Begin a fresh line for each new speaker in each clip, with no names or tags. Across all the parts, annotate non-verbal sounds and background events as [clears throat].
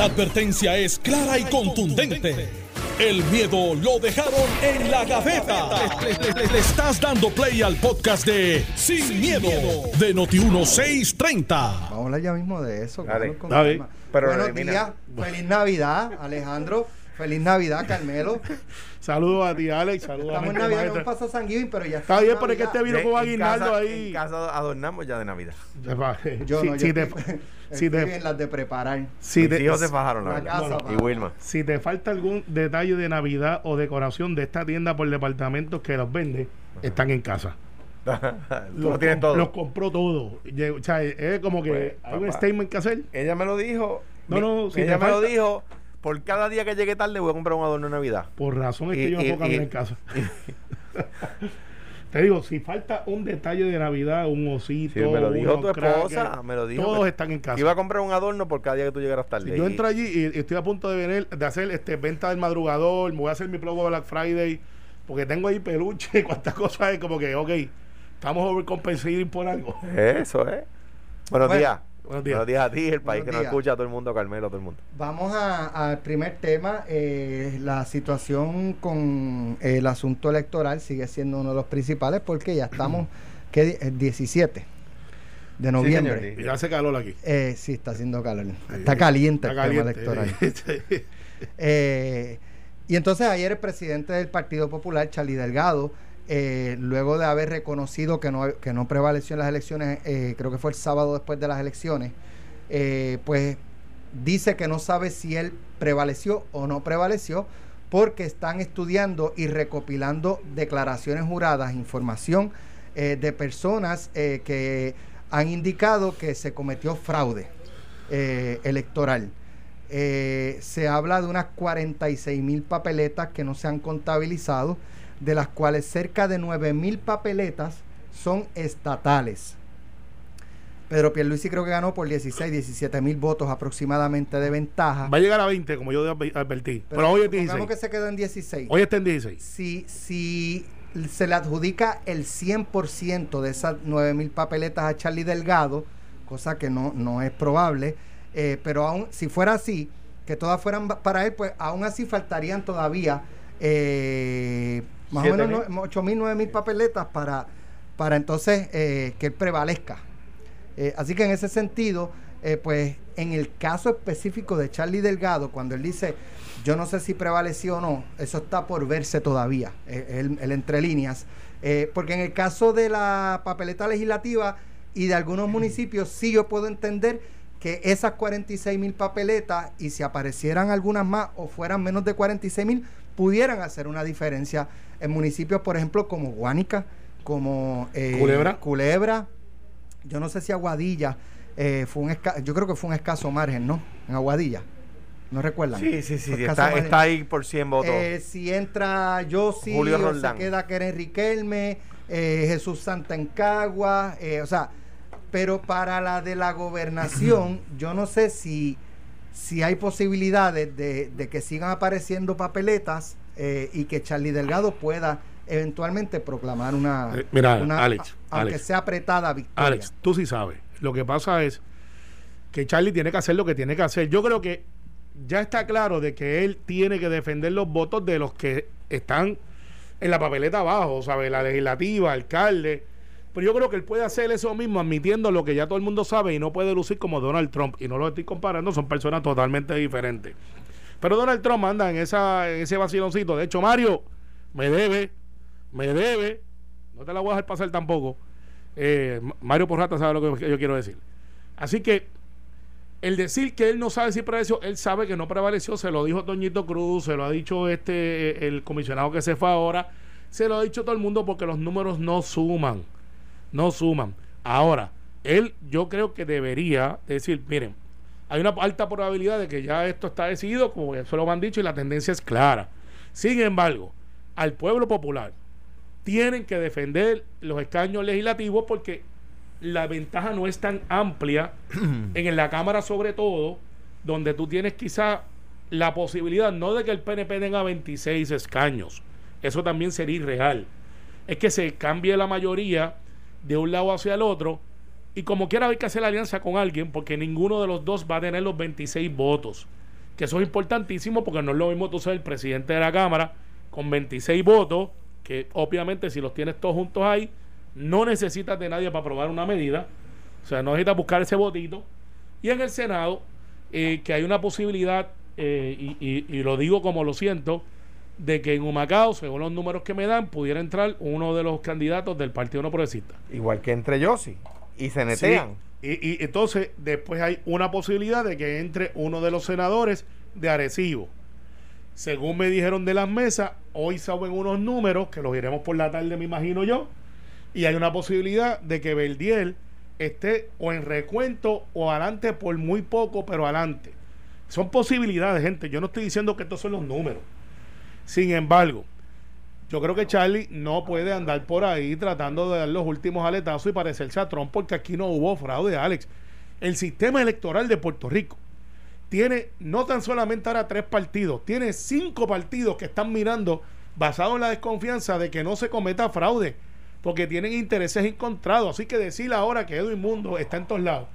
La advertencia es clara y contundente. El miedo lo dejaron en la gaveta. Le, le estás dando play al podcast de Sin, miedo, de Noti1630.
Vamos a hablar ya mismo de eso.
Dale.
con
Dale.
calma.
Pero
Buenos días, feliz Navidad, Alejandro. Feliz Navidad, Carmelo. [laughs]
Saludos a ti, Alex. Saludos a
Estamos en Navidad, no pasa San Giving, pero ya
Está bien, pero es que este vino con aguinaldo ahí.
En casa adornamos ya de Navidad. [laughs]
Yo
si,
no, yo
si te, [laughs]
estoy,
si
estoy
te-
en las de preparar.
si
Mis
te-
hijos se fajaron la
casa,
Y. Wilma.
si te falta algún detalle de Navidad o decoración de esta tienda por departamentos que los vende, están en casa.
Tú lo todo.
Los compró todo. Llegó- O sea, es como que
Pues,
hay un statement que hacer.
Ella me lo dijo.
No, no, si
ella
te
me lo dijo. Por cada día que llegue tarde voy a comprar un adorno de Navidad.
Por razón es que
Y-
yo no
y-
puedo caminar
y-
en casa. [laughs] Te digo, si falta un detalle de Navidad, un osito,
Sí, me lo dijo tu esposa,
crackers,
me lo dijo.
Todos están en casa.
Iba a comprar un adorno por cada día que tú llegaras tarde.
Yo
Y-
entro allí y, y estoy a punto de venir, de hacer este venta del madrugador, me voy a hacer mi plomo Black Friday, porque tengo ahí peluche y cuantas cosas, es como que, ok, estamos overcompensating por algo.
Eso es. Buenos
Bueno,
días.
Buenos días.
Buenos días a ti, el país
Buenos
que nos
días.
escucha, a todo el mundo, Carmelo, a todo el mundo.
Vamos al primer tema. eh, la situación con el asunto electoral sigue siendo uno de los principales porque ya estamos, [clears throat] ¿qué di- el 17 de noviembre.
señor.
Y hace calor aquí.
Eh, sí, está haciendo calor. Está caliente
Está
el tema electoral. [laughs] Eh, y entonces ayer el presidente del Partido Popular, Charlie Delgado, eh, luego de haber reconocido que no, que no prevaleció en las elecciones, eh, creo que fue el sábado después de las elecciones, eh, pues dice que no sabe si él prevaleció o no prevaleció porque están estudiando y recopilando declaraciones juradas, información de personas que han indicado que se cometió fraude electoral. Se habla de unas 46 mil papeletas que no se han contabilizado, de las cuales cerca de 9 mil papeletas son estatales. Pedro Pierluisi creo que ganó por 16, 17 mil votos aproximadamente de ventaja.
Va a llegar a 20, como yo adv- advertí. Pero, hoy es
supongamos
16.
que se quedó en 16.
Hoy está en 16.
Si, si se le adjudica el 100% de esas 9 mil papeletas a Charlie Delgado, cosa que no, no es probable, eh, pero aún si fuera así, que todas fueran para él, pues aún así faltarían todavía eh, más o menos
mil.
8 mil, 9 mil papeletas para, para entonces eh, que él prevalezca. Eh, así que en ese sentido, eh, pues en el caso específico de Charlie Delgado, cuando él dice, yo no sé si prevaleció o no, eso está por verse todavía, eh, el, el entre líneas, porque en el caso de la papeleta legislativa y de algunos municipios, sí yo puedo entender que esas 46 mil papeletas y si aparecieran algunas más o fueran menos de 46 mil, pudieran hacer una diferencia en municipios, por ejemplo, como Guánica, como eh,
Culebra.
Culebra, yo no sé si Aguadilla eh, fue un esca- yo creo que fue un escaso margen, ¿no? En Aguadilla. ¿No recuerdan?
Sí, sí, sí. Está, está ahí por 100 votos.
Eh, si entra Yossi,
Julio
o se queda Keren Riquelme, eh, Jesús Santa en Cagua, eh, o sea, pero para la de la gobernación, [clears throat] yo no sé si, si hay posibilidades de, de que sigan apareciendo papeletas eh, y que Charlie Delgado pueda eventualmente proclamar una,
Eh, mira,
una-
Alex,
aunque
Alex.
sea apretada victoria.
Alex, tú sí sabes. Lo que pasa es que Charlie tiene que hacer lo que tiene que hacer. Yo creo que ya está claro de que él tiene que defender los votos de los que están en la papeleta abajo, ¿sabes? La legislativa, alcalde. Pero yo creo que él puede hacer eso mismo admitiendo lo que ya todo el mundo sabe y no puede lucir como Donald Trump. Y no lo estoy comparando, son personas totalmente diferentes. Pero Donald Trump anda en, esa, en ese vaciloncito. De hecho, Mario, me debe, me debe. No te la voy a dejar pasar tampoco. Eh, Ma- Mario Porrata sabe lo que yo quiero decir. Así que el decir que él no sabe si prevaleció, él sabe que no prevaleció, se lo dijo Toñito Cruz, se lo ha dicho este eh, el comisionado que se fue ahora, se lo ha dicho todo el mundo porque los números no suman, no suman. Ahora, él yo creo que debería decir, miren, hay una alta probabilidad de que ya esto está decidido, como ya se lo han dicho, y la tendencia es clara. Sin embargo, al pueblo popular tienen que defender los escaños legislativos porque la ventaja no es tan amplia [clears throat] en la Cámara sobre todo, donde tú tienes quizá la posibilidad no de que el PNP tenga 26 escaños, eso también sería irreal, es que se cambie la mayoría de un lado hacia el otro y como quiera hay que hacer alianza con alguien porque ninguno de los dos va a tener los 26 votos. que eso es importantísimo porque no es lo mismo tú ser el presidente de la Cámara con 26 votos, que obviamente si los tienes todos juntos ahí, no necesitas de nadie para aprobar una medida, o sea, no necesitas buscar ese votito. Y en el Senado, eh, que hay una posibilidad, eh, y, lo digo como lo siento, de que en Humacao, según los números que me dan, pudiera entrar uno de los candidatos del Partido No Progresista.
Igual que entre Yossi y se netean.
Sí, Y, y entonces después hay una posibilidad de que entre uno de los senadores de Arecibo. Según me dijeron de las mesas, hoy saben unos números que los iremos por la tarde, me imagino yo. Y hay una posibilidad de que Verdiel esté o en recuento o adelante por muy poco, pero adelante. Son posibilidades, gente. Yo no estoy diciendo que estos son los números. Sin embargo, yo creo que Charlie no puede andar por ahí tratando de dar los últimos aletazos y parecerse a Trump porque aquí no hubo fraude, Alex. El sistema electoral de Puerto Rico tiene no tan solamente ahora tres partidos, tiene cinco partidos que están mirando basado en la desconfianza de que no se cometa fraude porque tienen intereses encontrados. Así que decir ahora que Edwin Mundo está en todos lados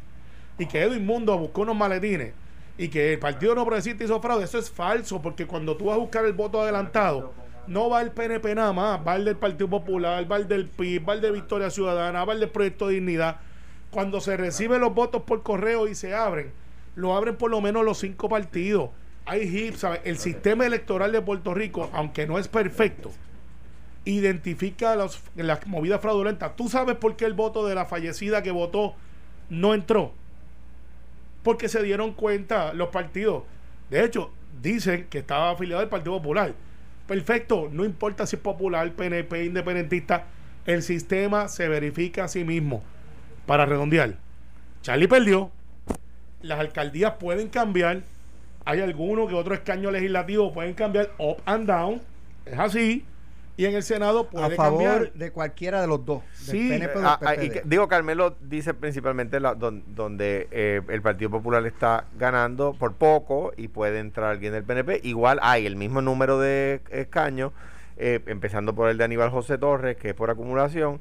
y que Edwin Mundo buscó unos maletines y que el Partido No Progresista hizo fraude, eso es falso, porque cuando tú vas a buscar el voto adelantado, no va el PNP nada más, va el del Partido Popular, va el del PIB, va el de Victoria Ciudadana, va el del Proyecto de Dignidad. Cuando se reciben los votos por correo y se abren, lo abren por lo menos los cinco partidos. Hay HIP, ¿sabes? El sistema electoral de Puerto Rico, aunque no es perfecto, identifica los, las movidas fraudulentas. ¿Tú sabes por qué el voto de la fallecida que votó no entró? Porque se dieron cuenta los partidos. De hecho, dicen que estaba afiliado al Partido Popular. Perfecto, no importa si es popular, PNP, independentista, el sistema se verifica a sí mismo. Para redondear, Charlie perdió, las alcaldías pueden cambiar, hay algunos que otro escaño legislativo pueden cambiar up and down, es así, y en el Senado
a
puede
favor
cambiar.
de cualquiera de los dos. del
Sí,
PNP o del
Ah, ah, y que- digo, Carmelo dice principalmente la- don- donde eh, el Partido Popular está ganando por poco y puede entrar alguien del PNP. Igual hay el mismo número de escaños, eh, empezando por el de Aníbal José Torres, que es por acumulación,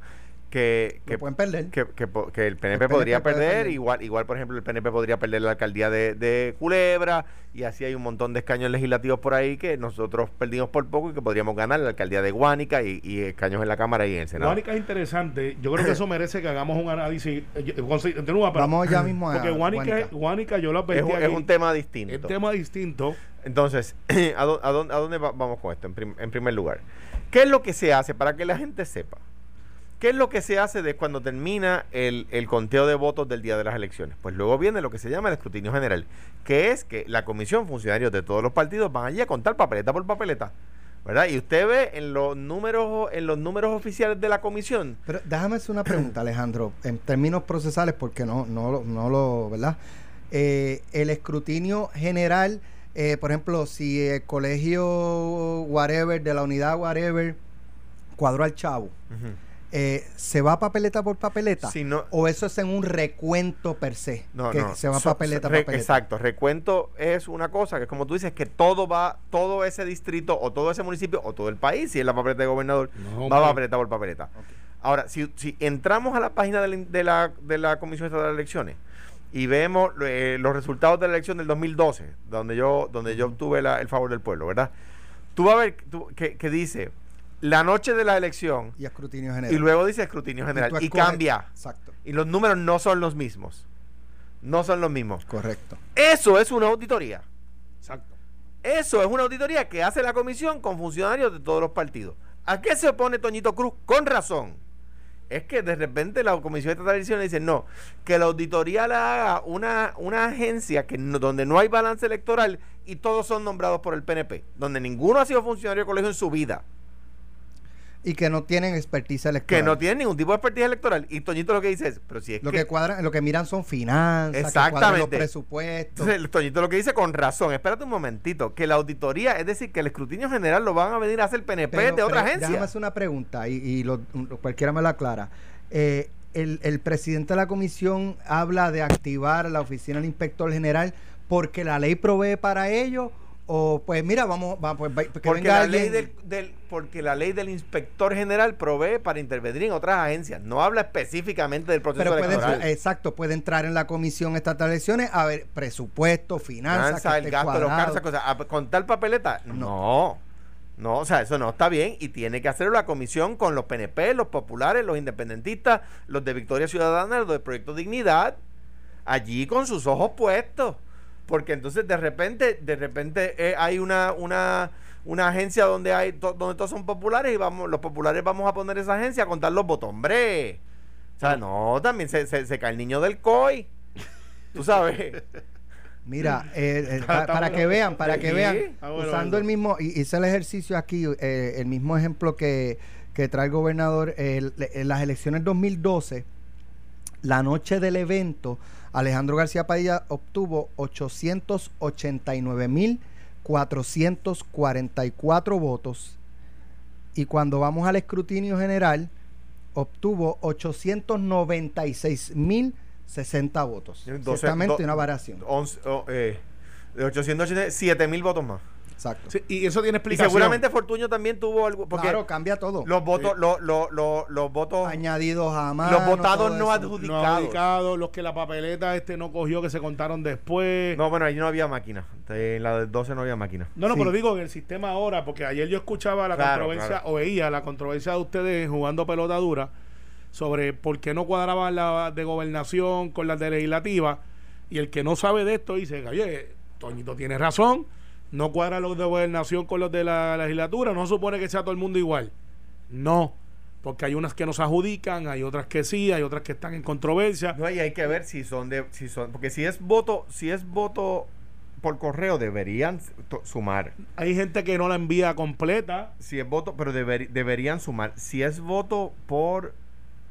que,
pueden perder.
que, que po- que el PNP,
El PNP
podría perder,
perder.
igual, igual por ejemplo el PNP podría perder la alcaldía de, de Culebra, y así hay un montón de escaños legislativos por ahí que nosotros perdimos por poco y que podríamos ganar la alcaldía de Guánica y, y escaños en la Cámara y en el Senado.
Guánica es interesante. Yo creo que eso [coughs] merece que hagamos un análisis. eh, continúa, pero-
Vamos ya mismo a
Porque Guánica,
Guánica.
Guánica yo lo
es, es un tema
es
distinto.
un tema distinto.
Entonces, [coughs] ¿a, dó- a dónde, a dónde va- vamos con esto? En, prim- en primer lugar, ¿qué es lo que se hace para que la gente sepa? ¿Qué es lo que se hace de cuando termina el, el conteo de votos del día de las elecciones? Pues luego viene lo que se llama el escrutinio general, que es que la comisión, funcionarios de todos los partidos van allí a contar papeleta por papeleta, ¿verdad? Y usted ve en los números, en los números oficiales de la comisión,
Pero déjame hacer una pregunta, Alejandro, en términos procesales, porque no, no, lo- no lo, ¿verdad? Eh, el escrutinio general, eh, por ejemplo, si el colegio whatever, de la unidad whatever, cuadró al chavo, eh, ¿se va papeleta por papeleta?
Si no-
¿O eso es en un recuento per se?
No,
que
no.
se va
So-
papeleta a papeleta.
Exacto. Recuento es una cosa que, como tú dices, que todo va, todo ese distrito o todo ese municipio o todo el país, si es la papeleta de gobernador,
No,
va
hombre.
papeleta por papeleta. Ahora, si, si entramos a la página de la, de la, de la Comisión Estatal de Elecciones y vemos eh, los resultados de la elección del 2012, donde yo, donde yo obtuve la- el favor del pueblo, ¿verdad? Tú vas a ver tú- que, que dice la noche de la elección
Y escrutinio general.
y luego dice escrutinio general y, cambia.
Exacto,
Y los números no son los mismos. No son los mismos.
correcto.
Eso es una auditoría.
Exacto.
Eso es una auditoría que hace la comisión con funcionarios de todos los partidos. ¿A qué se opone Toñito Cruz? Con razón. Es que de repente la Comisión Estatal de Elecciones dice, no, que la auditoría la haga una, una agencia que no- donde no hay balance electoral y todos son nombrados por el PNP, donde ninguno ha sido funcionario de colegio en su vida,
Y que no tienen expertise
que
electoral.
no tiene ningún tipo de expertise electoral. Y Toñito lo que dice es, pero si es
Lo
que...
que cuadran, lo que miran son finanzas, que cuadran los
Exactamente.
presupuestos.
Entonces, Toñito lo que dice con razón, espérate un momentito, que la auditoría, es decir, que el escrutinio general lo van a venir a hacer el PNP
Pero-
de otra
pero
agencia.
Déjame hacer una pregunta y, y lo- lo- cualquiera me la aclara. Eh, el, el presidente de la comisión habla de activar la oficina del inspector general porque la ley provee para ello o pues mira, vamos, vamos pues, que
Porque
venga
la, ley del, del- porque la ley del inspector general provee para intervenir en otras agencias. No habla específicamente del proceso
Pero puede,
electoral.
exacto, puede entrar en la comisión estatal de elecciones a ver presupuesto, finanzas,
Finanza, el gasto de los
cuadrado.
cargos, cosas. ¿A contar papeleta? No. No, o sea, eso no está bien y tiene que hacerlo la comisión con los PNP, los populares, los independentistas, los de Victoria Ciudadana, los de Proyecto Dignidad, allí con sus ojos puestos. Porque entonces de repente, de repente eh, hay una, una, una agencia donde hay to- donde todos son populares y vamos, los populares vamos a poner esa agencia a contar los votos, hombre. O sea, no, también se, se, se cae el niño del COI. Tú sabes. [laughs]
Mira, eh, eh, [laughs] pa- para que vean, para que vean,
Ah,
usando el mismo, hice el ejercicio aquí, eh, el mismo ejemplo que, que trae el gobernador, en las elecciones 2012, la noche del evento, Alejandro García Padilla obtuvo 889.444 votos y cuando vamos al escrutinio general, obtuvo 896.060 votos.
Do-
una variación.
11, oh, eh, de 880, 7 mil votos más.
Exacto.
Sí, y eso tiene
Y
explicación.
seguramente Fortuño también tuvo algo. Porque
claro, cambia todo.
los votos, los, los, los, los votos,
Añadidos a mano.
los votados no adjudicados.
no adjudicados, los que la papeleta este no cogió, que se contaron después.
No, bueno, ahí no había máquina. En la del 12 no había máquina.
No, no,
Sí.
pero digo en el sistema ahora, porque ayer yo escuchaba la
Claro,
controversia,
claro.
o veía la controversia de ustedes jugando pelota dura sobre por qué no cuadraban la de gobernación con las de legislativa. Y el que no sabe de esto dice, oye, Toñito tiene razón, no cuadra los de gobernación con los de la legislatura, no supone que sea todo el mundo igual. No, porque hay unas que nos adjudican, hay otras que sí, hay otras que están en controversia.
No, y hay que ver si son de, si son, porque si es voto, si es voto por correo deberían sumar.
Hay gente que no la envía completa.
Si es voto, pero deber- deberían sumar. Si es voto por,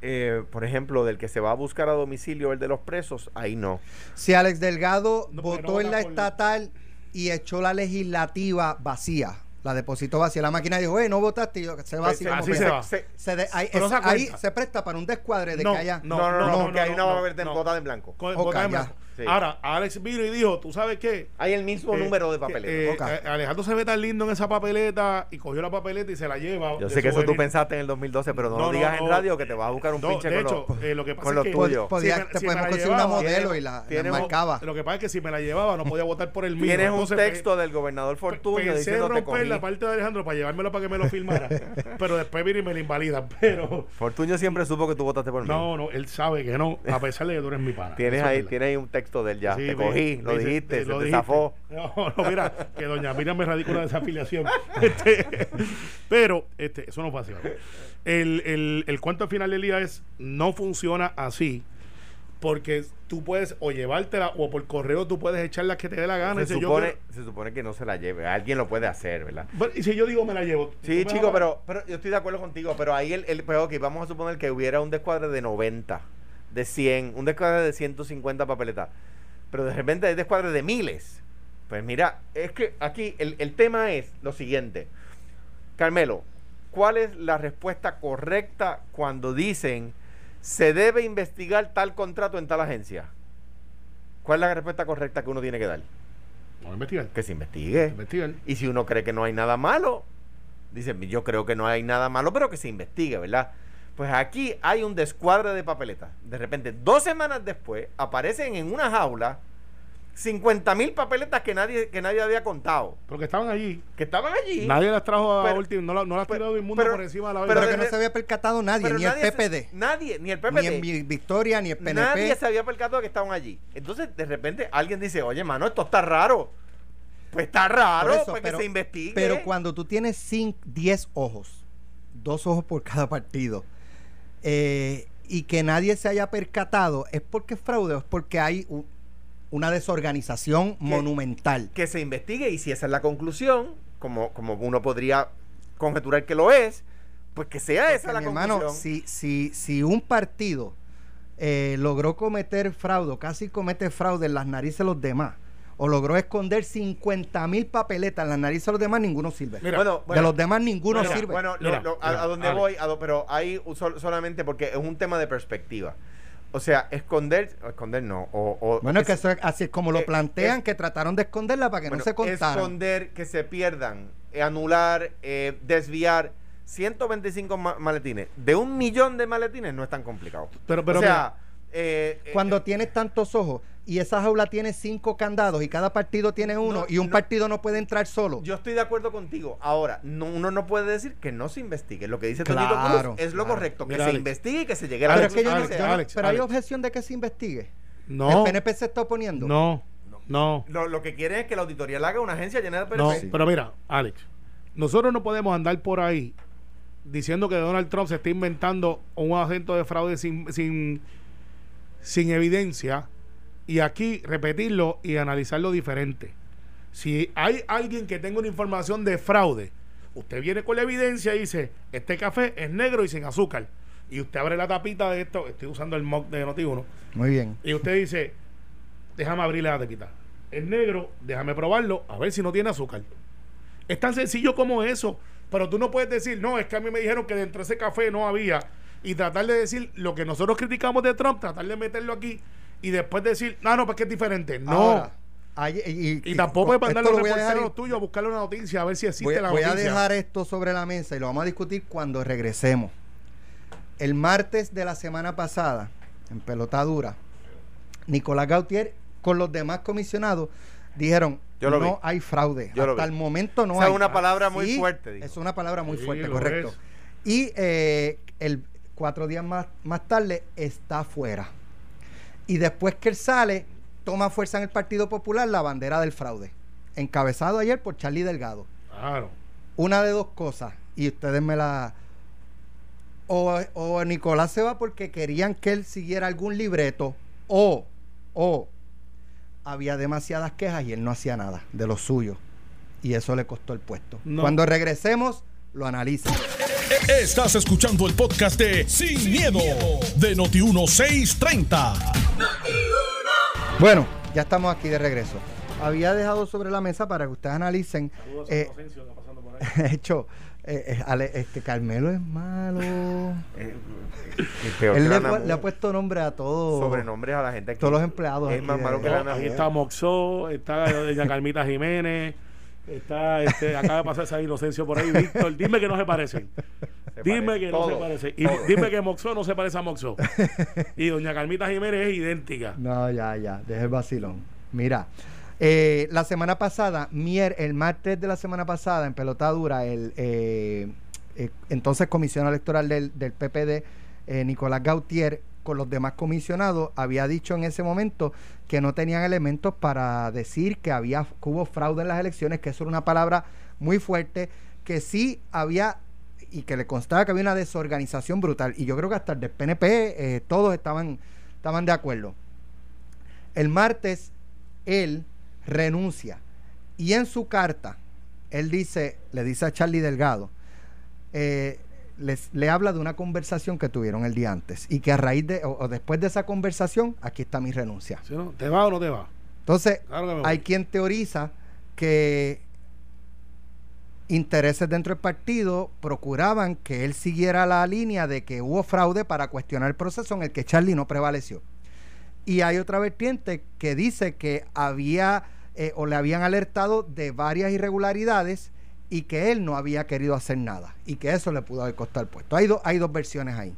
eh, por ejemplo, del que se va a buscar a domicilio, el de los presos, ahí no.
Si Alex Delgado
No,
votó
no
en la
por-
estatal y echó la legislativa vacía, la depositó vacía, la máquina dijo, eh, no votaste, y yo, se va
Pues
así.
así
que
se va.
se-
se de- ahí, es- ahí se presta para un descuadre de
No,
que haya.
no, no, no,
no,
porque ahí
no,
no, va a
no,
haber de-
no.
votada en blanco.
Con-
Ok,
vota en blanco.
Sí.
Ahora, Alex vino y dijo, ¿tú sabes qué?
Hay el mismo
Eh,
número de papeletas.
eh, eh, Alejandro se ve tan lindo en esa papeleta y cogió la papeleta y se la lleva.
Yo sé que eso tú pensaste en el 2012, pero no,
No,
lo
no,
digas en radio que te vas a buscar un
No,
pinche
de
con
hecho,
los-
eh, lo que pasa
con
es que
tuyos.
Podía-
Si
te
si
podemos conseguir una modelo
tiene-
y la,
tiene
marcaba.
Lo que pasa es que si me la llevaba no podía votar por el mío.
Tienes un texto del gobernador Fortunio
Pensé romper la parte de Alejandro para llevármelo para que me lo filmara. [laughs] pero después viene y me la invalida. Pero
Fortunio siempre supo que tú votaste por mí.
no, no, él sabe que no, a pesar de que tú eres mi pana.
Tienes ahí un texto de él ya.
Sí,
te cogí, lo dijiste, se
lo
te
dijiste.
zafó. [laughs]
No, no, mira, que doña Miriam me radica una desafiliación. [laughs] Este, pero este, eso no fue. El, el, el cuento al final del día es, no funciona así. Porque tú puedes o llevártela o por correo tú puedes echar las que te dé la gana.
Se
Y si yo
supone,
quiero-
se supone que no se la lleve. Alguien lo puede hacer, ¿verdad?
Y si yo digo me la llevo. ¿tú
Sí, chico, pero, pero yo estoy de acuerdo contigo. Pero ahí el, el pero ok, vamos a suponer que hubiera un descuadre de 90, de 100, un descuadre de 150 papeletas. Pero de repente hay descuadre de miles. Pues mira, es que aquí el, el tema es lo siguiente. Carmelo, ¿cuál es la respuesta correcta cuando dicen se debe investigar tal contrato en tal agencia? ¿Cuál es la respuesta correcta que uno tiene que dar?
A investigar.
Que se investigue.
Investigar.
Y si uno cree que no hay nada malo, dice, yo creo que no hay nada malo, pero que se investigue, ¿verdad? Pues aquí hay un descuadre de papeletas. De repente, dos semanas después, aparecen en una jaula 50 mil papeletas que nadie, que nadie había contado,
Porque estaban allí.
que estaban allí.
Nadie las trajo a
Pero-
último, no, la- no las
pero-
tiró del mundo
pero-
por encima de la
pero
Pero que
de-
no se había percatado nadie,
pero
ni el
se-
PPD,
nadie, ni el
ni
PPD.
en Vi- Victoria, ni el PNP.
Nadie se había percatado de que estaban allí. Entonces, de repente, alguien dice, oye, mano, esto está raro. Pues está raro,
Por eso,
pues
pero-
que se investigue.
Pero cuando tú tienes 10 ojos, dos ojos por cada partido, eh, y que nadie se haya percatado, ¿es porque es fraude o es porque hay u- una desorganización monumental?
que se investigue y si esa es la conclusión, como, como uno podría conjeturar que lo es, pues que sea
Porque,
esa la
hermano,
conclusión.
si, si, si un partido eh, logró cometer fraude, casi comete fraude en las narices de los demás, o logró esconder 50 mil papeletas en las narices de los demás, ninguno sirve.
Mira,
bueno,
de los demás ninguno sirve.
bueno, lo-
Mira,
lo- a,
mira,
a donde voy, a do- pero sol- solamente porque es un tema de perspectiva. O sea, esconder, esconder no. O, o-
Bueno, es que
es-
eso es así es como lo
eh,
plantean,
es-
que trataron de esconderla para que
bueno,
no se contara.
esconder, que se pierdan, eh, anular, eh, desviar 125 ma- maletines de un millón de maletines no es tan complicado.
Pero, pero
o sea, eh,
Cuando
eh,
tienes tantos ojos y esa jaula tiene cinco candados y cada partido tiene uno
No,
y un
no.
partido no puede entrar solo.
Yo estoy de acuerdo contigo. Ahora, no, uno no puede decir que no se investigue. Lo que dice
Claro,
Toñito Cruz es lo
claro.
correcto. Que
Mira,
se
Alex.
investigue y que se llegue a la
pero es que yo no- no-.
Alex,
pero hay objeción de que se investigue.
no,
El PNP se está oponiendo.
no, no,
Lo, lo que quieren es que la auditoría la haga una agencia llena de
no.
PNP.
Pero mira, Alex, nosotros no podemos andar por ahí diciendo que Donald Trump se está inventando un agente de fraude sin, sin, sin evidencia y aquí repetirlo y analizarlo diferente. Si hay alguien que tenga una información de fraude, usted viene con la evidencia y dice, este café es negro y sin azúcar. Y usted abre la tapita de esto, estoy usando el mock de Noti1,
Muy bien.
y usted dice, déjame abrirle la tapita. Es negro, déjame probarlo, a ver si no tiene azúcar. Es tan sencillo como eso. Pero tú no puedes decir, no, es que a mí me dijeron que dentro de ese café no había. Y tratar de decir lo que nosotros criticamos de Trump, tratar de meterlo aquí y después decir, no, no, pues que es diferente. No.
Ahora, hay- y,
y tampoco es
esto
mandarle a
lo
los
voy a dejar-
reporteros tuyos a buscarle una noticia a ver si existe
voy,
la
voy a
noticia.
dejar esto sobre la mesa y lo vamos a discutir cuando regresemos. El martes de la semana pasada, en pelotadura, Nicolás Gautier con los demás comisionados dijeron
Yo lo
no
vi.
hay fraude.
Yo lo
Hasta
vi.
el momento no
Esa es
hay.
una palabra muy
Sí,
fuerte.
Es una palabra muy
Sí,
fuerte, correcto.
es.
Y eh, el cuatro días más, más tarde está afuera. Y después que él sale, toma fuerza en el Partido Popular la bandera del fraude. Encabezado ayer por Charlie Delgado.
Claro.
Una de dos cosas, y ustedes me la... O, o Nicolás se va porque querían que él siguiera algún libreto, o, o había demasiadas quejas y él no hacía nada de lo suyo. Y eso le costó el puesto.
No.
Cuando regresemos, lo analizan.
Estás escuchando el podcast de Sin, miedo, de Noti1630.
Bueno, ya estamos aquí de regreso. Había dejado sobre la mesa para que ustedes analicen. eh, [laughs] hecho, eh, eh, Ale- este Carmelo es malo. [laughs]
Eh, eh, peor
Él
que
le, le ha puesto nombre a todos.
sobrenombres a la gente aquí.
todos los empleados
Es más malo que la
Ahí está Moxó, está doña Carmita Jiménez, está este, acaba de pasar esa inocencio por ahí. Víctor, dime que no se parecen.
Se
Dime
parece.
que no se parece. Y
todo.
dime que Moxó no se parece a Moxó. Y doña Carmita Jiménez es idéntica.
No, ya, ya, deja el vacilón. Mira, eh, la semana pasada, mier, el martes de la semana pasada, en pelotadura, el eh, eh, entonces comisionado electoral del, del PPD, eh, Nicolás Gautier, con los demás comisionados, había dicho en ese momento que no tenían elementos para decir que había que hubo fraude en las elecciones, que eso era una palabra muy fuerte, que sí había y que le constaba que había una desorganización brutal. Y yo creo que hasta el PNP eh, todos estaban, estaban de acuerdo. El martes él renuncia y en su carta él dice, le dice a Charlie Delgado, eh, les- le habla de una conversación que tuvieron el día antes y que a raíz de o, o después de esa conversación aquí está mi renuncia.
¿Sí, no? ¿Te va o no te va?
Entonces
Claro
hay quien teoriza que intereses dentro del partido procuraban que él siguiera la línea de que hubo fraude para cuestionar el proceso en el que Charlie no prevaleció. Y hay otra vertiente que dice que había eh, o le habían alertado de varias irregularidades y que él no había querido hacer nada y que eso le pudo haber costado el puesto. Hay, do- hay dos versiones ahí.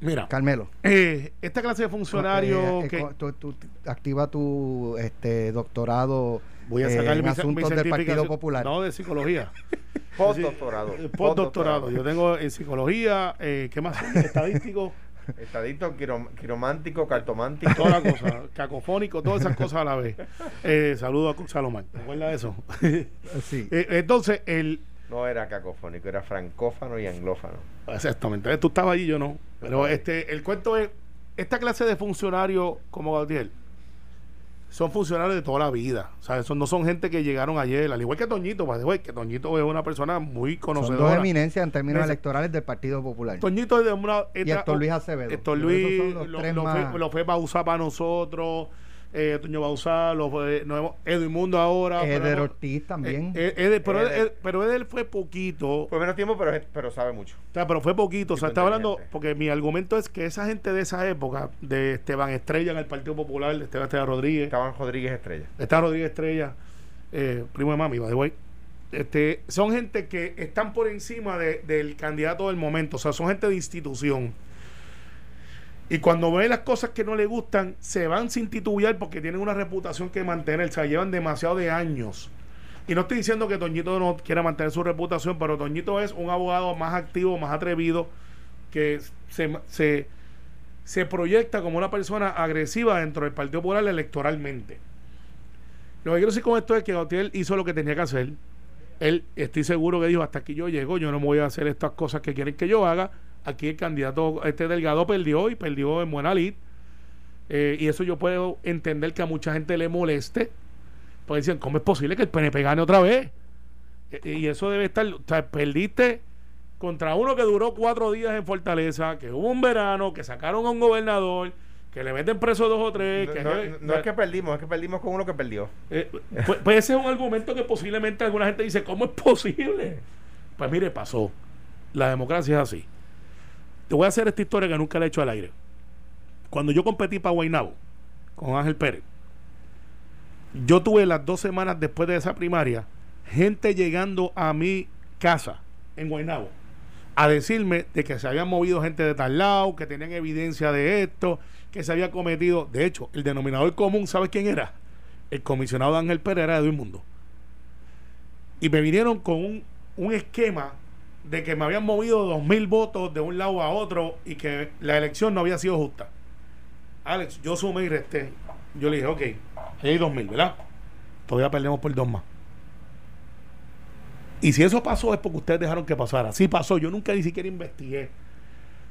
Mira,
Carmelo.
eh, esta clase de funcionario
Eh, eh,
que...
co- tú- tú activa tu este doctorado
Voy a
eh,
sacar
en
mi,
asuntos
mi
del Partido Popular.
No, de psicología. [laughs]
Postdoctorado.
Eh, Postdoctorado. Yo tengo en psicología, eh, ¿qué más? [laughs] Estadístico,
Estadito, quirom- quiromántico, cartomántico.
toda la cosa. Cacofónico, todas esas cosas a la vez. Eh, saludo a Salomán. ¿Te acuerdas de eso? [laughs]
Sí.
Eh, entonces, el...
No era cacofónico, era francófano y anglófano.
Exactamente. Tú estabas allí, yo no. Pero este, el cuento es, esta clase de funcionarios como Gabriel son funcionarios de toda la vida. O sea, son, no son gente que llegaron ayer, al igual que Toñito, que Toñito es una persona muy
Son dos
conocedora.
eminencias en términos
Esa-
electorales del Partido Popular.
Toñito es de una...
y Héctor Luis Acevedo.
Héctor Luis lo, lo fue, lo fue para usar para nosotros. Eh, Toño Bausá, los, eh, no hemos- Edwin Mundo ahora. pero
Eder Ortiz también.
eh, eh, Eder- pero,
Eder.
Eder- pero Eder fue poquito.
Por menos tiempo, pero, pero sabe mucho.
O sea, pero fue poquito. O sea, estaba hablando, porque mi argumento es que esa gente de esa época, de Esteban Estrella en el Partido Popular, de Esteban Estrella Rodríguez,
Estaban Rodríguez Estrella.
está Rodríguez Estrella, eh, primo de mami, by the way. Este, son gente que están por encima de- del candidato del momento, o sea, son gente de institución. Y cuando ven las cosas que no le gustan, se van sin titubear porque tienen una reputación que mantener, o sea, llevan demasiado de años. Y no estoy diciendo que Toñito no quiera mantener su reputación, pero Toñito es un abogado más activo, más atrevido, que se, se, se proyecta como una persona agresiva dentro del Partido Popular electoralmente. Lo que quiero decir con esto es que Gautier hizo lo que tenía que hacer. Él, estoy seguro que dijo, hasta aquí yo llego, yo no me voy a hacer estas cosas que quieren que yo haga. Aquí el candidato, este Delgado perdió y perdió en buena lid. Eh, y eso yo puedo entender que a mucha gente le moleste. Porque dicen, ¿cómo es posible que el PNP gane otra vez? Eh, y eso debe estar, o sea, perdiste contra uno que duró cuatro días en Fortaleza, que hubo un verano, que sacaron a un gobernador, que le meten preso dos o tres.
No,
que,
no- no es que perdimos, es que perdimos con uno que perdió.
eh, pues, pues ese es un argumento que posiblemente alguna gente dice, ¿cómo es posible? Pues mire, pasó. La democracia es así. Te voy a hacer esta historia que nunca le he hecho al aire. Cuando yo competí para Guaynabo con Ángel Pérez, yo tuve las dos semanas después de esa primaria, gente llegando a mi casa en Guaynabo a decirme de que se habían movido gente de tal lado, que tenían evidencia de esto, que se había cometido. De hecho, el denominador común, ¿sabes quién era? El comisionado de Ángel Pérez era Edwin Mundo. Y me vinieron con un, un esquema de que me habían movido dos mil votos de un lado a otro y que la elección no había sido justa. Alex, yo sumé y resté. Yo le dije, ok, hay dos mil, ¿verdad? Todavía perdemos por dos más. Y si eso pasó es porque ustedes dejaron que pasara. Sí pasó, yo nunca ni siquiera investigué.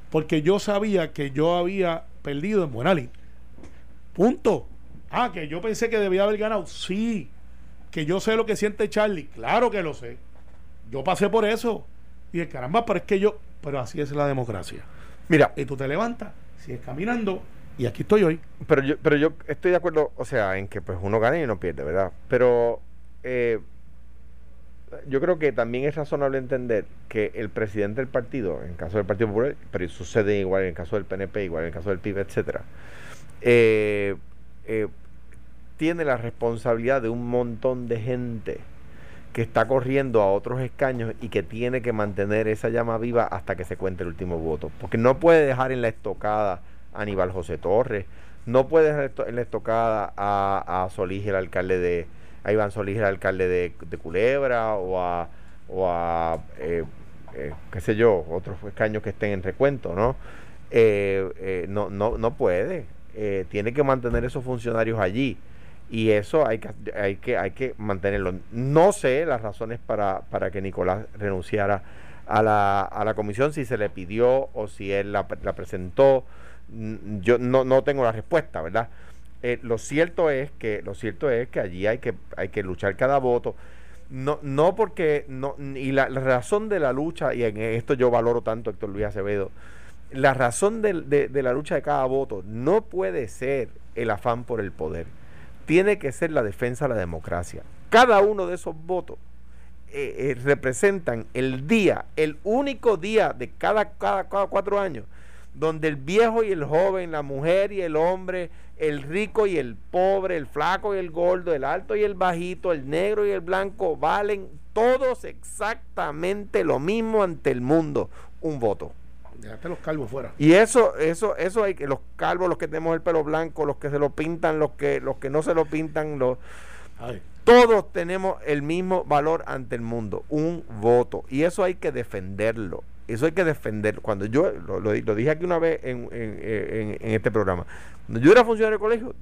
Porque yo sabía que yo había perdido en Buenali. Punto. Ah, que yo pensé que debía haber ganado. Sí. Que yo sé lo que siente Charlie. Claro que lo sé. Yo pasé por eso. Y de caramba, pero es que yo. Pero así es la democracia.
Mira,
Y tú te levantas, sigues caminando. Y aquí estoy hoy.
pero yo, pero yo estoy de acuerdo, o sea, en que pues uno gana y uno pierde, ¿verdad? Pero eh, yo creo que también es razonable entender que el presidente del partido, en el caso del Partido Popular, pero sucede igual en el caso del PNP, igual en el caso del PIB, etcétera, eh, eh, tiene la responsabilidad de un montón de gente que está corriendo a otros escaños y que tiene que mantener esa llama viva hasta que se cuente el último voto. Porque no puede dejar en la estocada a Aníbal José Torres, no puede dejar en la estocada a, a Solís, el alcalde de, a Iván Solís, el alcalde de, Culebra, o a, o a eh, eh, qué sé yo, otros escaños que estén en recuento, ¿no? Eh, eh, no, no, no puede. Tiene que mantener esos funcionarios allí. Y eso hay que, hay que, hay que mantenerlo. No sé las razones para, para que Nicolás renunciara a la, a la comisión, si se le pidió o si él la, presentó. Mm, Yo no, no tengo la respuesta, ¿verdad? Eh, lo cierto es que lo cierto es que allí hay que hay que luchar cada voto no no porque no y la, razón de la lucha y en esto yo valoro tanto a Héctor Luis Acevedo la razón de, de la lucha de cada voto no puede ser el afán por el poder tiene que ser la defensa de la democracia cada uno de esos votos eh, eh, representan el día el único día de cada, cada cada cuatro años donde el viejo y el joven, la mujer y el hombre, el rico y el pobre, el flaco y el gordo, el alto y el bajito, el negro y el blanco, valen todos exactamente lo mismo ante el mundo, un voto.
Dejaste los calvos fuera.
Y eso, eso, eso hay que, los calvos, los que tenemos el pelo blanco, los que se lo pintan, los que, los que no se lo pintan, los,
Ay,
todos tenemos el mismo valor ante el mundo, un voto. Y eso hay que defenderlo. Eso hay que defenderlo. Cuando yo, lo, lo di- lo dije aquí una vez en, en- en- en este programa, cuando yo era funcionario del colegio,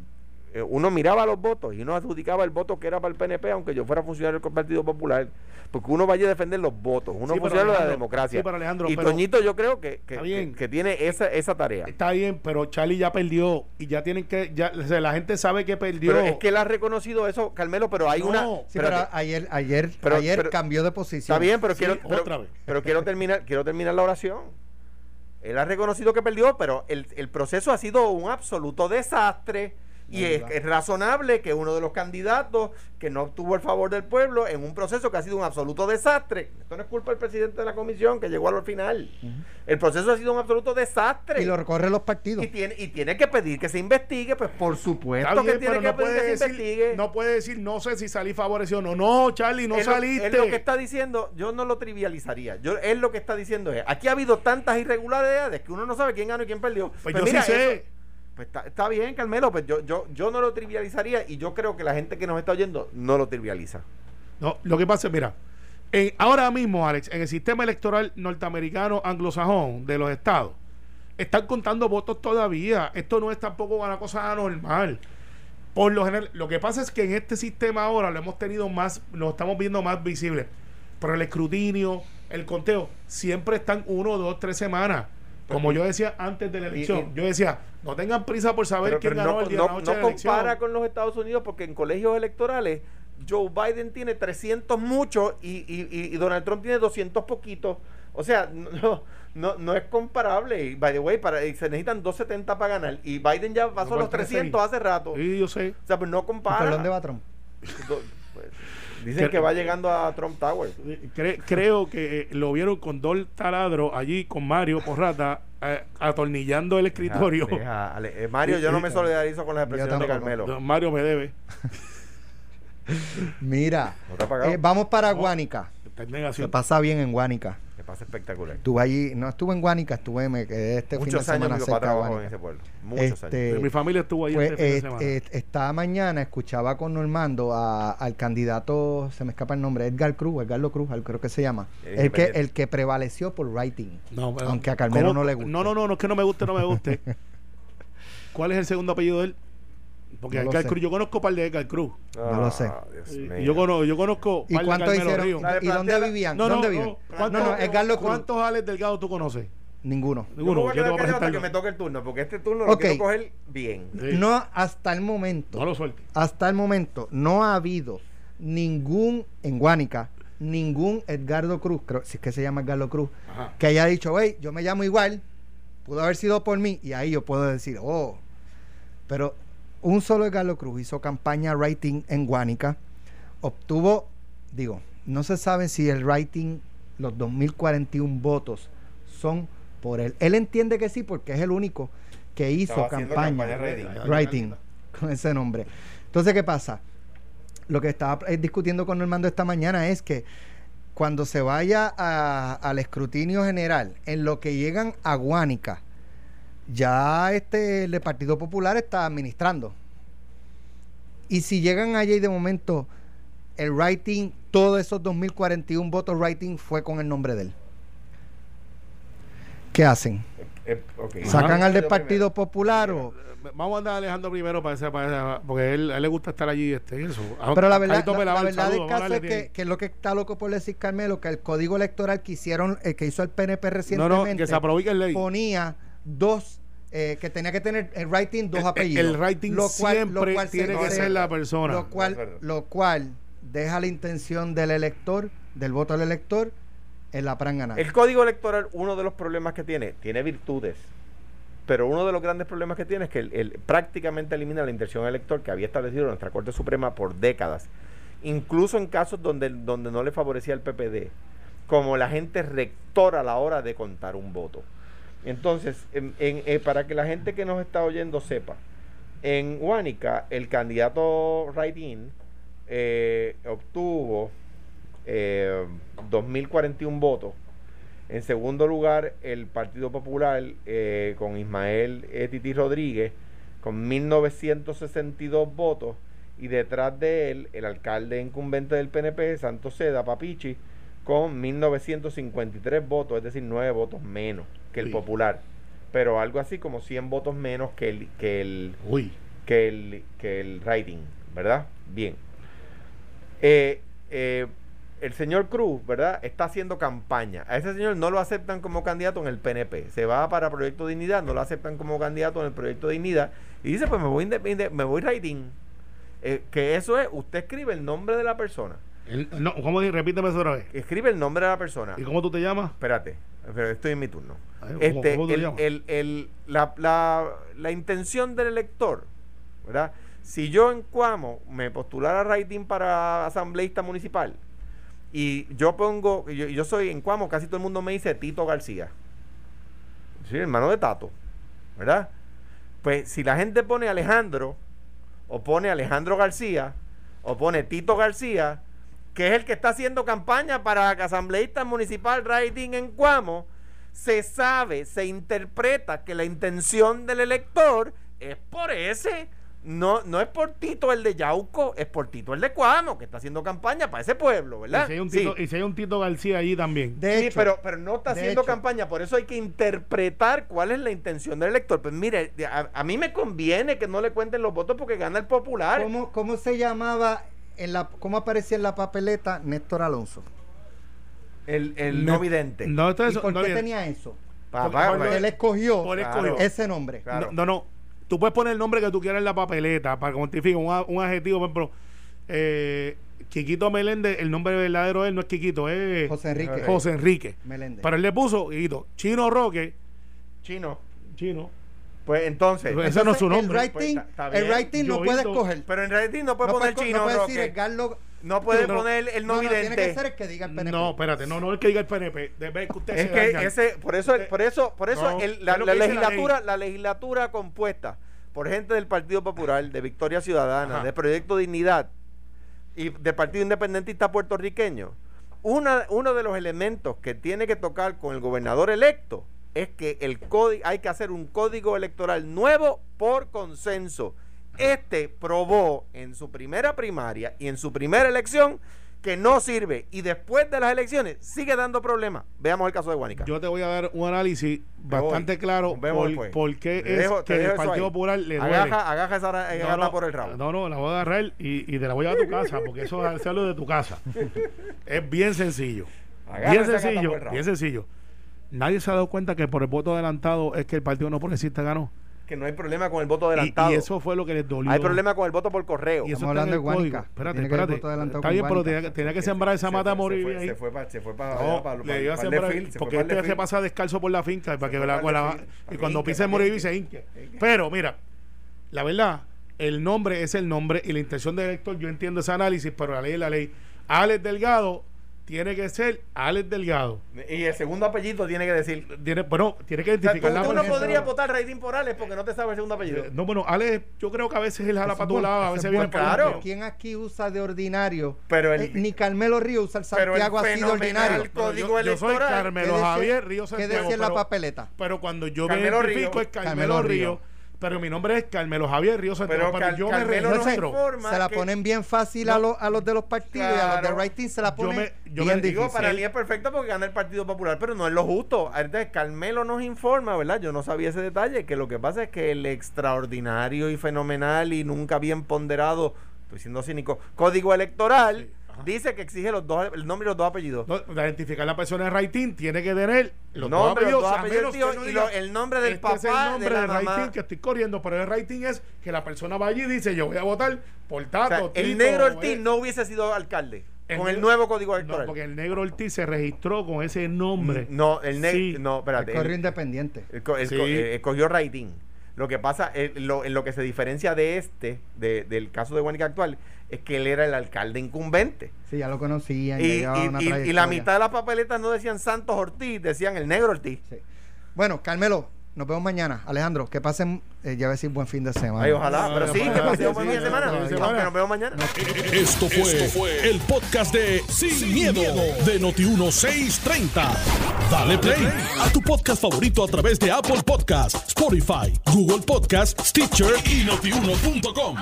uno miraba los votos y uno adjudicaba el voto que era para el PNP, aunque yo fuera funcionario del Partido Popular, porque uno vaya a defender los votos, uno
Sí, pero
funcionario de la democracia.
sí, pero Alejandro,
y
pero-
Toñito yo creo que, que, que- que tiene esa, esa tarea.
Está bien, pero Charlie ya perdió y ya tienen que, ya, o sea, la gente sabe que perdió.
Pero es que él ha reconocido eso, Carmelo, pero hay
No,
una...
Sí,
espérate.
pero ayer, ayer,
Pero-
ayer
pero-
cambió de posición.
Está bien, pero quiero pero,
otra vez.
pero quiero terminar, quiero terminar la oración. Él ha reconocido que perdió, pero el, el proceso ha sido un absoluto desastre Y es, es razonable que uno de los candidatos que no obtuvo el favor del pueblo en un proceso que ha sido un absoluto desastre, esto no es culpa del presidente de la comisión que llegó al final, el proceso ha sido un absoluto desastre.
Y lo recorren los partidos.
Y tiene, y tiene que pedir que se investigue, pues por supuesto
bien,
que tiene que
no
pedir que se
decir,
investigue.
no puede decir, no sé si salí favorecido o no. No, Charlie, no
Él
saliste.
él lo que está diciendo, yo no lo trivializaría. Yo, él lo que está diciendo es, aquí ha habido tantas irregularidades que uno no sabe quién ganó y quién perdió.
Pues yo sí sé.
eso- pues está, está bien, Carmelo, pues yo, yo, yo no lo trivializaría y yo creo que la gente que nos está oyendo no lo trivializa.
No, lo que pasa es, mira, ahora mismo, Alex, en el sistema electoral norteamericano anglosajón de los estados, están contando votos todavía. Esto no es tampoco una cosa anormal. Por lo general, lo que pasa es que en este sistema ahora lo hemos tenido más, lo estamos viendo más visible. Pero el escrutinio, el conteo, siempre están uno, dos, tres semanas. Como yo decía antes de la elección,
y-
yo decía, no tengan prisa por saber
Pero,
quién
pero
ganó
no,
el día
no-
de la noche
no
de la elección.
compara con los Estados Unidos porque en colegios electorales Joe Biden tiene 300 muchos y, y- Donald Trump tiene 200 poquitos. O sea, [laughs] no, no, no es comparable. Y, by the way, para, y se necesitan 270 para ganar. Y Biden ya pasó los 300
seis.
hace rato.
Sí, yo sé.
O sea, pues no
¿Por
compara.
dónde va Trump?
Do- pues, dicen
Que-
que va llegando a Trump Tower.
Cre- creo que eh, lo vieron con dos taladros allí con Mario Porrata eh, atornillando el escritorio.
Deja, eh, Mario, yo no me [laughs] solidarizo con las expresiones de. Carmelo.
No, Mario me debe.
Mira, eh, vamos para Guánica. Se pasa bien en Guánica.
Me pasa espectacular.
Estuve allí, no estuve en Guánica, estuve, me quedé este
Muchos
fin de
años
semana
mi papá en ese pueblo. Muchos
Este,
años.
Mi familia estuvo ahí
Pues,
este fin de
eh,
semana.
eh, esta mañana escuchaba con Normando a- al candidato, se me escapa el nombre, Edgar Cruz, Edgardo Cruz, creo que se llama,
Eh,
el que, el que prevaleció por writing.
No, pero-
aunque a Carmelo
¿cómo?
no le guste.
No, no, no, no es que no me guste, no me guste. [laughs] ¿Cuál es el segundo apellido de él? Porque
No
Edgar. Cruz, yo conozco par de Edgar Cruz.
no lo sé.
Ah,
Y- yo, conozco, yo conozco
¿Y
par de Carmelo
hicieron? ¿Y dónde vivían?
No, no,
¿Dónde
no.
viven?
¿Cuántos,
No, no, Edgardo Cruz.
¿Cuántos Alex Delgado tú conoces?
Ninguno.
Ninguno. Yo te voy a
hasta
presentar
que me toque el turno, porque este turno
Ok.
lo quiero coger bien.
Sí.
No, hasta el momento,
No lo suelte.
hasta el momento, no ha habido ningún, en Guánica, ningún Edgardo Cruz, creo, si es que se llama Edgardo Cruz,
Ajá.
que haya dicho, hey, yo me llamo igual, pudo haber sido por mí, y ahí yo puedo decir, oh. Pero un solo Edgardo Cruz hizo campaña writing en Guánica, obtuvo, digo, no se sabe si el writing, los 2041 votos, son por él. Él entiende que sí, porque es el único que hizo campaña,
campaña writing.
writing con ese nombre. Entonces, ¿qué pasa? Lo que estaba eh, discutiendo con Normando esta mañana es que cuando se vaya a- al escrutinio general, en lo que llegan a Guánica, ya este el Partido Popular está administrando. Y si llegan allá y de momento el writing, todos esos 2041 votos writing fue con el nombre de él. ¿Qué hacen?
Eh, ok.
¿Sacan
Ajá.
al del Partido
primero.
Popular o...?
Vamos a andar a Alejandro primero para ese, para ese- porque él, a él le gusta estar allí este, eso. A-
Pero la verdad, la,
el
verdad del caso es que, que es lo que está loco por decir Carmelo, que el código electoral que hicieron, eh, que hizo el PNP recientemente,
no, que se aprobó y que es ley.
ponía dos, eh, que tenía que tener el writing dos
El-
apellidos.
el writing siempre
se-
tiene
que
se-
ser
la persona.
Lo cual, lo cual deja la intención del elector, del voto del elector, en la prangana.
El código electoral, uno de los problemas que tiene, tiene virtudes, pero uno de los grandes problemas que tiene es que el, el- prácticamente elimina la intención elector que había establecido nuestra Corte Suprema por décadas, incluso en casos donde, donde no le favorecía el PPD, como la gente rectora a la hora de contar un voto. Entonces, en- en- eh, para que la gente que nos está oyendo sepa, en Huánica el candidato Raidín eh, obtuvo eh, 2.041 votos. En segundo lugar, el Partido Popular eh, con Ismael eh, Titi Rodríguez con 1.962 votos. Y detrás de él, el alcalde incumbente del PNP, Santos Seda, Papichi, con 1.953 votos, es decir, 9 votos menos que el. Popular. Pero algo así como 100 votos menos que el, que el,
Uy.
que el, que el writing, ¿verdad? Bien. Eh, eh, el señor Cruz, ¿verdad? Está haciendo campaña. A ese señor no lo aceptan como candidato en el PNP. Se va para Proyecto Dignidad, no lo aceptan como candidato en el Proyecto Dignidad. Y dice, pues me voy, me voy writing. Eh, que eso es, usted escribe el nombre de la persona.
Él- no, ¿Cómo Repíteme eso otra vez.
Escribe el nombre de la persona.
¿Y cómo tú te llamas?
Espérate, pero estoy en mi turno.
Ay, ¿cómo-
Este,
cómo te
el- el- el- la, la- la intención del elector, ¿verdad? si yo en Cuamo me postulara rating para asambleísta municipal y yo pongo, yo, yo soy en Cuamo, casi todo el mundo me dice Tito García. Sí, hermano de Tato, ¿verdad? Pues si la gente pone Alejandro, o pone Alejandro García, o pone Tito García, que es el que está haciendo campaña para asambleísta municipal rating en Cuamo, se sabe, se interpreta que la intención del elector es por ese. No, no es por Tito el de Yauco, es por Tito el de Cuamo, que está haciendo campaña para ese pueblo,
Y
¿verdad?
si, hay un
Sí.
tito, y si hay un Tito García allí también.
De
Sí,
hecho,
pero, pero no está haciendo
hecho.
campaña, por eso hay que interpretar cuál es la intención del elector. Pues mire, a, a mí me conviene que no le cuenten los votos porque gana el popular.
¿cómo, cómo se llamaba, en la, cómo aparecía en la papeleta Néstor Alonso?
El, el
No-
no vidente.
No, esto
¿Y
es-
por
no,
qué tenía eso?
Pa-
porque-
pa-
porque
pa-
Él escogió
Por
Claro.
escogió.
ese nombre.
Claro.
No, no, no. Tú puedes poner el nombre que tú quieras en la papeleta para que cuantifique un, un adjetivo, por ejemplo, eh, Quiquito Meléndez, el nombre verdadero de él no es Quiquito, es
José Enrique
José Enrique.
Meléndez.
Pero él le puso Quiquito. Chino Roque,
Chino.
Chino.
Pues entonces.
Pues ese no es su nombre.
El writing,
Pues, está- está
el
bien.
writing no puede escoger.
Pero en rating no puede
no
poner
puede,
chino.
no puede decir. Edgardo.
No puede
No,
poner el no,
No, no, tiene
vidente.
que ser el que diga el PNP.
No, espérate, no, no el que diga el PNP. De ver que usted
Es
se
que
daña.
ese, por eso, por eso, por eso
No,
el- la,
es
legislatura, la, legislatura compuesta por gente del Partido Popular, de Victoria Ciudadana,
Ajá.
de Proyecto Dignidad y del Partido Independentista puertorriqueño, una, uno de los elementos que tiene que tocar con el gobernador electo es que el código, hay que hacer un código electoral nuevo por consenso. Este probó en su primera primaria y en su primera elección que no sirve y después de las elecciones sigue dando problemas. Veamos el caso de Guanica.
Yo te voy a dar un análisis bastante
voy.
claro por, por qué es
dejo-
que el Partido
ahí.
Popular le duele.
agaja, agaja esa
No, no,
por el rabo.
No, no, la voy a agarrar y, y te la voy a a tu casa, porque eso es hacerlo de tu casa. [laughs] Es bien sencillo. Bien sencillo, bien sencillo. Nadie se ha dado cuenta que por el voto adelantado es que el Partido No Progresista ganó.
Que no hay problema con el voto adelantado.
y eso fue lo que les dolió.
hay problema con el voto por correo.
Y eso
Estamos hablando
el
de Guánica,
Espérate,
tiene
espérate. Está bien, pero tenía, que- tenía que
Se
sembrar esa
se
mata a morir
se fue,
ahí.
Se fue para, se fue para,
No,
para-
le iba a
el
sembrar,
se
porque
el
este se pasa descalzo por la finca para que la,
el
la- y cuando
que
Moriví
hinque.
se hinque. Pero mira, la verdad, el nombre es el nombre y la intención del elector, yo entiendo ese análisis, pero la ley es la ley. Alex Delgado tiene que ser Alex Delgado.
Y el segundo apellido tiene que decir.
Tiene, bueno, tiene que
O sea, tú,
identificar la
tú no podrías votar rating por Alex porque no te sabes el segundo apellido.
Eh, No, bueno, Alex, yo creo que a veces él jala para lados, a veces
es
viene por
Claro.
¿Quién aquí usa de ordinario?
Pero el-
Eh, ni Carmelo Río usa el
Pero el
Santiago así de ordinario.
código
yo, yo soy. Carmelo
¿Qué
Javier Río
¿Qué
Santiago.
decía en la papeleta?
Pero cuando yo me
Carmelo
identifico
Río.
es Carmelo,
Carmelo
Río.
Río.
Pero mi nombre es Carmelo Javier Río Santiago.
Pero
yo
Carmelo
me
no
registro.
informa
Se la
que-
ponen bien fácil a, los, a los de los partidos y a los de. Writing se la
Yo
ponen
me- yo
bien
me-
Digo,
difícil.
para mí es perfecto porque gana el Partido Popular, pero no es lo justo. Entonces, Carmelo nos informa, ¿verdad? Yo no sabía ese detalle, que lo que pasa es que el extraordinario y fenomenal y nunca bien ponderado, estoy siendo cínico, código electoral,
Sí, ajá.
dice que exige los dos, el nombre y los dos apellidos.
No, para identificar la persona de Raitín tiene que tener los dos
Nombre, los
apellidos.
dos apellidos, tío,
no
y lo- el nombre del
este es el
papá,
nombre
de
de. Raitín que estoy corriendo, pero el Raitín es que la persona va allí y dice yo voy a votar por
O
Tato.
sea, el
Tito,
negro Ortiz no hubiese sido alcalde
el
con el
negro-
nuevo código
No,
electoral.
porque el negro Ortiz se registró con ese nombre.
No, el negro,
Sí.
no, espérate.
El correo
el-
independiente.
El el
Sí.
eh, escogió Raitín. Lo que pasa, lo, en lo que se diferencia de este, de- del caso de Guanica actual, es que él era el alcalde incumbente.
Sí, ya lo conocían.
Y, y-
una
y- y la mitad de las papeletas no decían Santos Ortiz, decían el negro Ortiz.
Sí. Bueno, Carmelo, nos vemos mañana. Alejandro, que pasen, eh, ya voy a decir buen fin de semana.
Ay, ojalá,
No,
pero
no,
sí,
no,
que pasemos
sí,
buen
sí,
fin de semana.
no, no, sí,
Aunque nos vemos mañana.
Esto fue, el podcast de Sin, miedo, de Noti1630. Dale play a tu podcast favorito a través de Apple Podcasts, Spotify, Google Podcasts, Stitcher y notiuno.com.